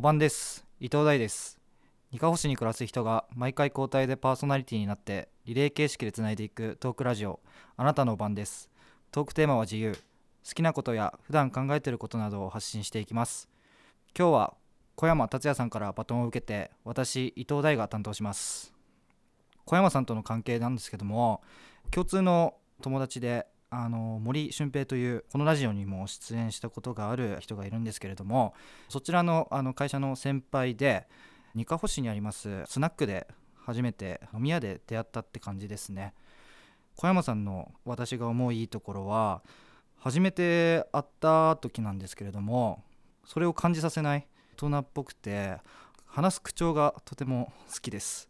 おばんです。伊藤大です。二カ星に暮らす人が毎回交代でパーソナリティになってリレー形式でつないでいくトークラジオ。あなたのおばんです。トークテーマは自由。好きなことや普段考えていることなどを発信していきます。今日は小山達也さんからバトンを受けて私伊藤大が担当します。小山さんとの関係なんですけども共通の友達であの森俊平というこのラジオにも出演したことがある人がいるんですけれどもそちらのあの会社の先輩で二カ保市にありますスナックで初めて飲み屋で出会ったって感じですね。小山さんの私が思ういいところは初めて会った時なんですけれどもそれを感じさせない大人っぽくて話す口調がとても好きです。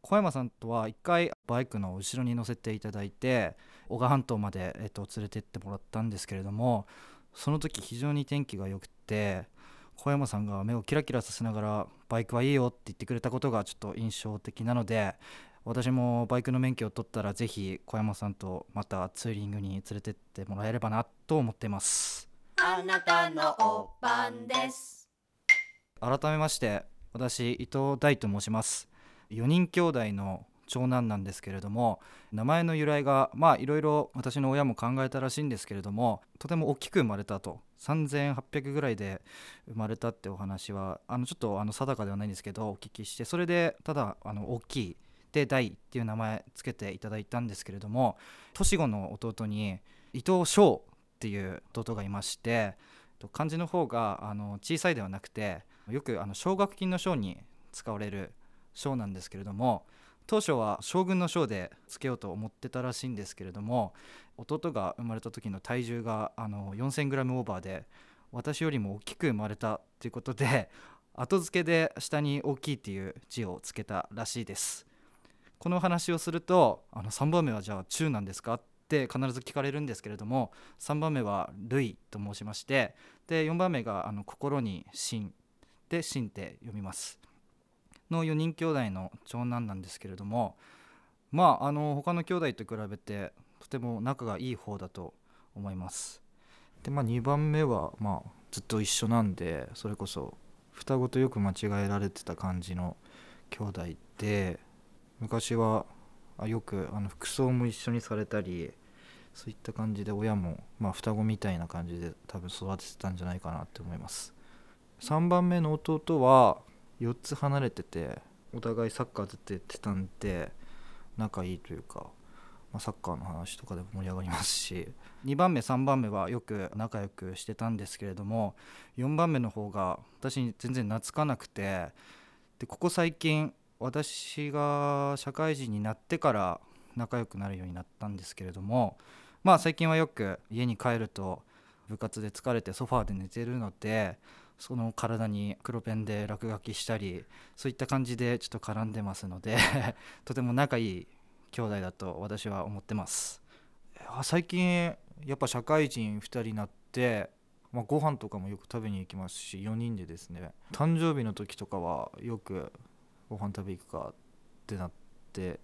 小山さんとは1回バイクの後ろに乗せていただいて男鹿半島まで、えっと、連れてってもらったんですけれどもその時非常に天気が良くて小山さんが目をキラキラさせながらバイクはいいよって言ってくれたことがちょっと印象的なので私もバイクの免許を取ったらぜひ小山さんとまたツーリングに連れてってもらえればなと思っています。あなたのおばんです。改めまして私伊藤大と申します。4人兄弟の長男なんですけれども名前の由来がまあいろいろ私の親も考えたらしいんですけれどもとても大きく生まれたと。3800ぐらいで生まれたってお話はあのちょっとあの定かではないんですけどお聞きしてそれでただあの大きいで大っていう名前つけていただいたんですけれども年子の弟に伊藤翔っていう弟がいまして漢字の方があの小さいではなくてよくあの奨学金の賞に使われる章なんですけれども当初は将軍の章でつけようと思ってたらしいんですけれども弟が生まれた時の体重があの 4000g オーバーで私よりも大きく生まれたということで 後付けで下に大きいっていう字をつけたらしいです。この話をするとあの3番目はじゃあ中なんですかって必ず聞かれるんですけれども3番目は「類」と申しましてで4番目があの心に「心」で「心」って読みます。の4人兄弟の長男なんですけれどもまああの他の兄弟と比べてとても仲がいい方だと思います。でまあ2番目はまあずっと一緒なんでそれこそ双子とよく間違えられてた感じの兄弟で昔はよくあの服装も一緒にされたりそういった感じで親も、まあ、双子みたいな感じで多分育ててたんじゃないかなって思います。3番目の弟は4つ離れててお互いサッカーずっとやってたんで仲いいというか、まあ、サッカーの話とかでも盛り上がりますし。2番目3番目はよく仲良くしてたんですけれども4番目の方が私に全然懐かなくてでここ最近私が社会人になってから仲良くなるようになったんですけれどもまあ最近はよく家に帰ると部活で疲れてソファーで寝てるのでその体に黒ペンで落書きしたりそういった感じでちょっと絡んでますので とても仲いい兄弟だと私は思ってます。最近やっぱ社会人2人になって、まあ、ご飯とかもよく食べに行きますし4人でですね。誕生日の時とかはよくご飯食べ行くかってなって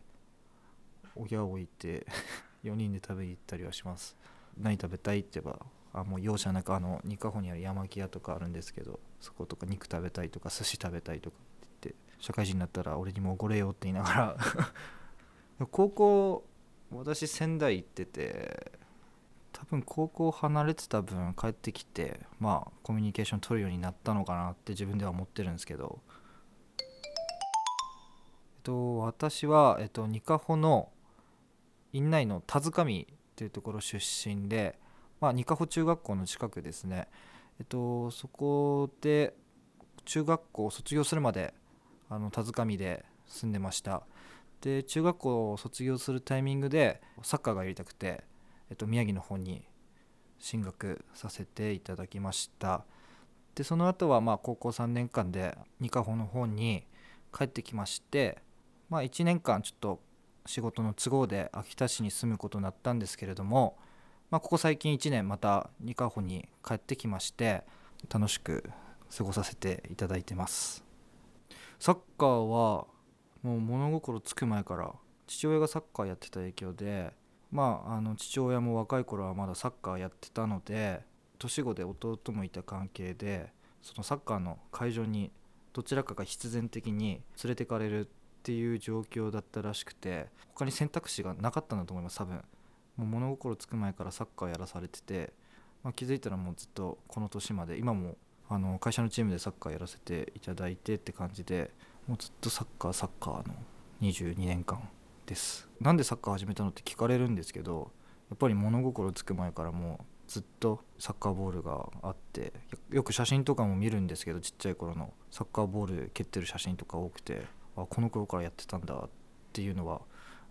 親を置いて 4人で食べに行ったりはします。何食べたいって言えばあもう容赦なくあの二カホにある山木屋とかあるんですけどそことか肉食べたいとか寿司食べたいとかって言って社会人になったら俺にもおごれよって言いながら 高校私仙台行ってて多分高校離れてた分帰ってきてまあコミュニケーション取るようになったのかなって自分では思ってるんですけど。えっと私は、えっと、ニカホの院内の田塚見っていうところ出身でまあ、二カ穂中学校の近くですね、えっと、そこで中学校を卒業するまであの田塚見で住んでました。で中学校を卒業するタイミングでサッカーがやりたくて、えっと、宮城の方に進学させていただきました。でその後はまあ高校3年間で二カ穂の方に帰ってきましてまあ1年間ちょっと仕事の都合で秋田市に住むことになったんですけれどもまあ、ここ最近1年またニカホに帰ってきまして楽しく過ごさせていただいてます。サッカーはもう物心つく前から父親がサッカーやってた影響でまああの父親も若い頃はまだサッカーやってたので年子で弟もいた関係でそのサッカーの会場にどちらかが必然的に連れてかれるっていう状況だったらしくて他に選択肢がなかったんだと思います多分。もう物心つく前からサッカーやらされてて、まあ、気づいたらもうずっとこの年まで今もあの会社のチームでサッカーやらせていただいてって感じでもうずっとサッカーサッカーの22年間です。なんでサッカー始めたのって聞かれるんですけどやっぱり物心つく前からもうずっとサッカーボールがあってよく写真とかも見るんですけどちっちゃい頃のサッカーボール蹴ってる写真とか多くてあこの頃からやってたんだっていうのは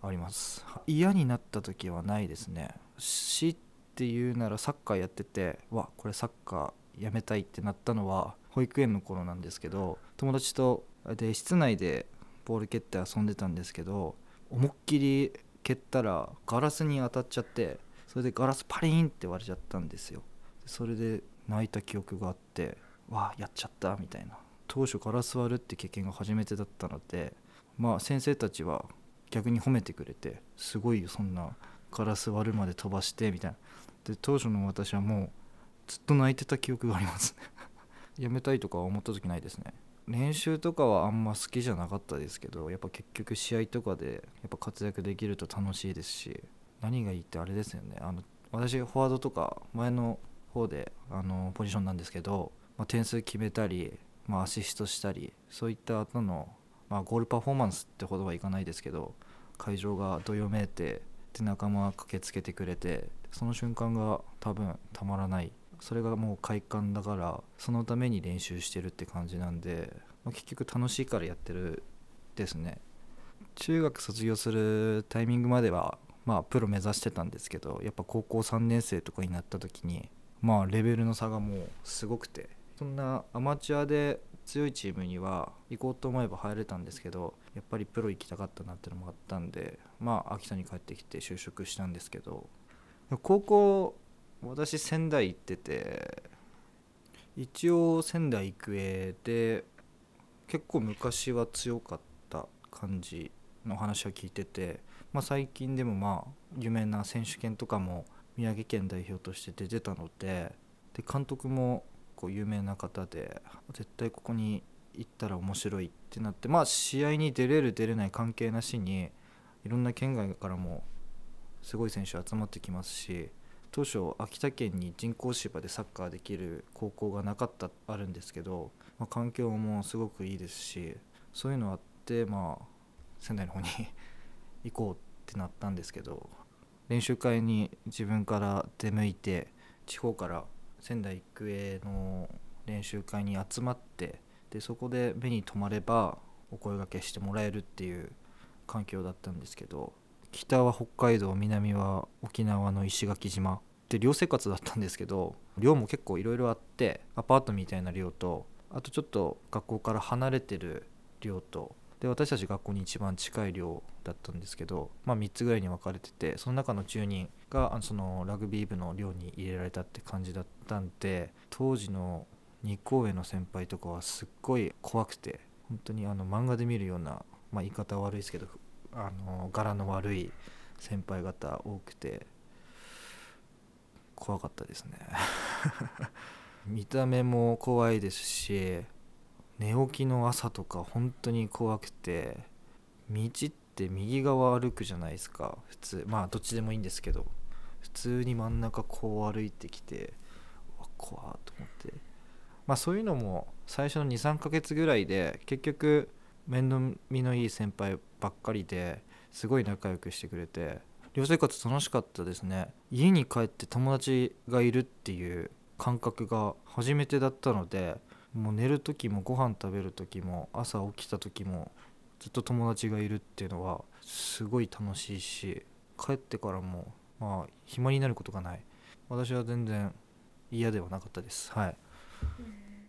あります。嫌になった時はないですね。死っていうならサッカーやっててわこれサッカーやめたいってなったのは保育園の頃なんですけど友達とで室内でボール蹴って遊んでたんですけど思いっきり蹴ったらガラスに当たっちゃってそれでガラスパリーンって割れちゃったんですよ。それで泣いた記憶があってわあやっちゃったみたいな。当初ガラス割るって経験が初めてだったのでまあ先生たちは逆に褒めてくれてすごいよそんなガラス割るまで飛ばしてみたいな。で当初の私はもうずっと泣いてた記憶があります。ね やめたいとかは思った時ないですね。練習とかはあんま好きじゃなかったですけどやっぱ結局試合とかでやっぱ活躍できると楽しいですし何がいいってあれですよね。あの私フォワードとか前の方であのポジションなんですけど、まあ、点数決めたり、まあ、アシストしたりそういった後の、まあ、ゴールパフォーマンスってほどはいかないですけど会場がどよめいてで仲間が駆けつけてくれてその瞬間が多分たまらない。それがもう快感だからそのために練習してるって感じなんで、まあ、結局楽しいからやってるですね。中学卒業するタイミングまではまあプロ目指してたんですけどやっぱ高校3年生とかになった時にまあレベルの差がもうすごくてそんなアマチュアで強いチームには行こうと思えば入れたんですけどやっぱりプロ行きたかったなってのもあったんでまあ秋田に帰ってきて就職したんですけど高校私仙台行ってて一応仙台育英で結構昔は強かった感じの話は聞いてて、まあ、最近でもまあ有名な選手権とかも宮城県代表として出てたのでで監督もこう有名な方で絶対ここに行ったら面白いってなってまあ試合に出れる出れない関係なしにいろんな県外からもすごい選手集まってきますし当初秋田県に人工芝でサッカーできる高校がなかったあるんですけど、まあ、環境もすごくいいですしそういうのあってまあ仙台の方に 行こうってなったんですけど練習会に自分から出向いて地方から仙台育英の練習会に集まってでそこで目に留まればお声がけしてもらえるっていう環境だったんですけど北は北海道南は沖縄の石垣島で寮生活だったんですけど寮も結構いろいろあってアパートみたいな寮とあとちょっと学校から離れてる寮とで私たち学校に一番近い寮だったんですけど、まあ、3つぐらいに分かれててその中の10人がそのラグビー部の寮に入れられたって感じだったんで当時の日光上の先輩とかはすっごい怖くて本当にあの漫画で見るような、まあ、言い方は悪いですけどあの柄の悪い先輩方多くて怖かったですね。見た目も怖いですし寝起きの朝とか本当に怖くて道って右側歩くじゃないですか。普通まあどっちでもいいんですけど普通に真ん中こう歩いてきてわ怖と思って。まあそういうのも最初の23ヶ月ぐらいで結局面倒見のいい先輩ばっかりですごい仲良くしてくれて寮生活楽しかったですね。家に帰って友達がいるっていう感覚が初めてだったのでもう寝る時もご飯食べる時も朝起きた時もずっと友達がいるっていうのはすごい楽しいし帰ってからもまあ暇になることがない。私は全然嫌ではなかったです。はい。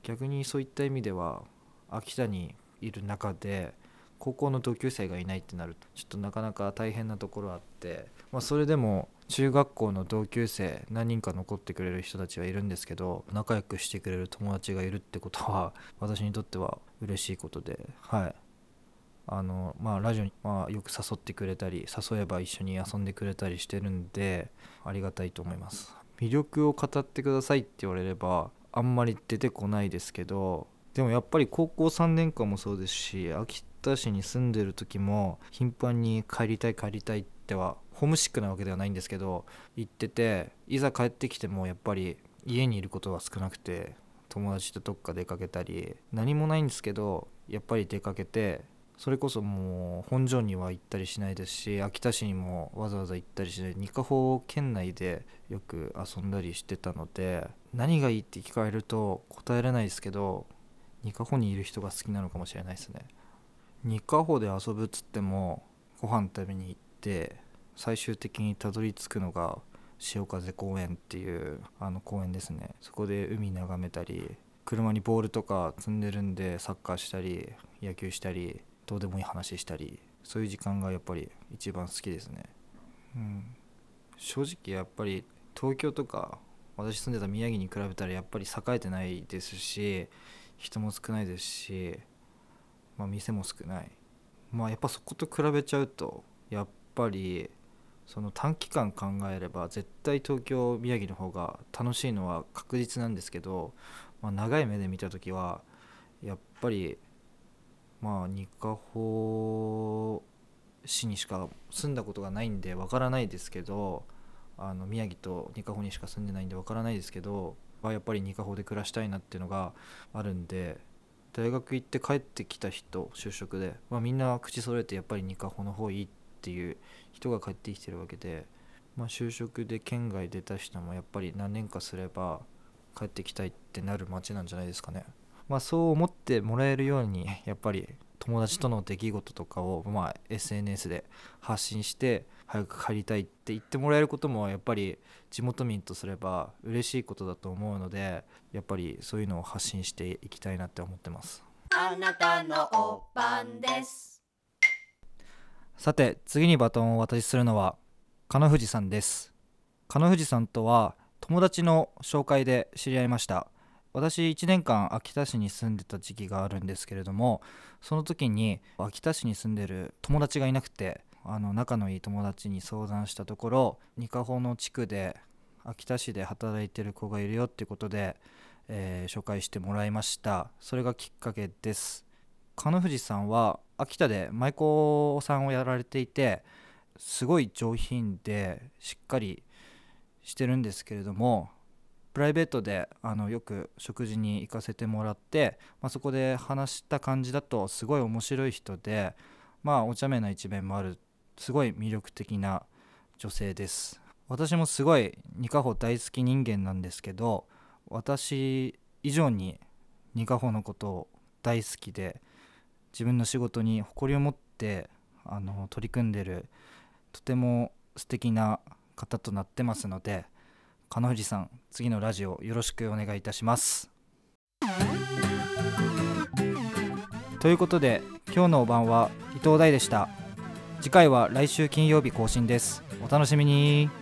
逆にそういった意味では秋田にいる中で高校の同級生がいないってなるとちょっとなかなか大変なところあって、まあ、それでも中学校の同級生何人か残ってくれる人たちはいるんですけど仲良くしてくれる友達がいるってことは 私にとっては嬉しいことではい。あのまあラジオに、まあ、よく誘ってくれたり誘えば一緒に遊んでくれたりしてるんでありがたいと思います。魅力を語ってくださいって言われればあんまり出てこないですけどでもやっぱり高校3年間もそうですし秋田市に住んでる時も頻繁に帰りたい帰りたいってはホームシックなわけではないんですけど行ってていざ帰ってきてもやっぱり家にいることは少なくて友達とどっか出かけたり何もないんですけどやっぱり出かけてそれこそもう本庄には行ったりしないですし秋田市にもわざわざ行ったりしない二カ保県内でよく遊んだりしてたので何がいいって聞かれると答えられないですけど二カ保にいる人が好きなのかもしれないですね。二カ保で遊ぶっつってもご飯食べに行って最終的にたどり着くのが潮風公園っていうあの公園ですね。そこで海眺めたり車にボールとか積んでるんでサッカーしたり野球したりどうでもいい話したりそういう時間がやっぱり一番好きですね。うん。正直やっぱり東京とか私住んでた宮城に比べたらやっぱり栄えてないですし人も少ないですし、まあ、店も少ない。まあやっぱそこと比べちゃうとやっぱりその短期間考えれば絶対東京宮城の方が楽しいのは確実なんですけど、まあ、長い目で見た時はやっぱりまあ二カ保市にしか住んだことがないんでわからないですけどあの宮城と二カ保にしか住んでないんでわからないですけどやっぱり二カ保で暮らしたいなっていうのがあるんで大学行って帰ってきた人就職で、まあ、みんな口揃えてやっぱり二カ保の方いいっていう人が帰ってきてるわけで、まあ、就職で県外出た人もやっぱり何年かすれば帰ってきたいってなる街なんじゃないですかね。まあ、そう思ってもらえるようにやっぱり友達との出来事とかを、ま、SNS で発信して早く帰りたいって言ってもらえることもやっぱり地元民とすれば嬉しいことだと思うのでやっぱりそういうのを発信していきたいなって思ってます。あなたのおばんです。さて次にバトンをお渡しするのは金藤さんです。金藤さんとは友達の紹介で知り合いました。私1年間秋田市に住んでた時期があるんですけれどもその時に秋田市に住んでる友達がいなくてあの仲のいい友達に相談したところ二カ保の地区で秋田市で働いてる子がいるよってことで、えー紹介してもらいました。それがきっかけです。金藤さんは秋田で舞妓さんをやられていてすごい上品でしっかりしてるんですけれどもプライベートであのよく食事に行かせてもらって、まあ、そこで話した感じだとすごい面白い人でまあお茶目な一面もあるすごい魅力的な女性です。私もすごいニカホ大好き人間なんですけど私以上にニカホのことを大好きで自分の仕事に誇りを持ってあの取り組んでるとても素敵な方となってますので金藤さん次のラジオよろしくお願いいたします。ということで今日のお晩は伊藤大でした。次回は来週金曜日更新です。お楽しみに。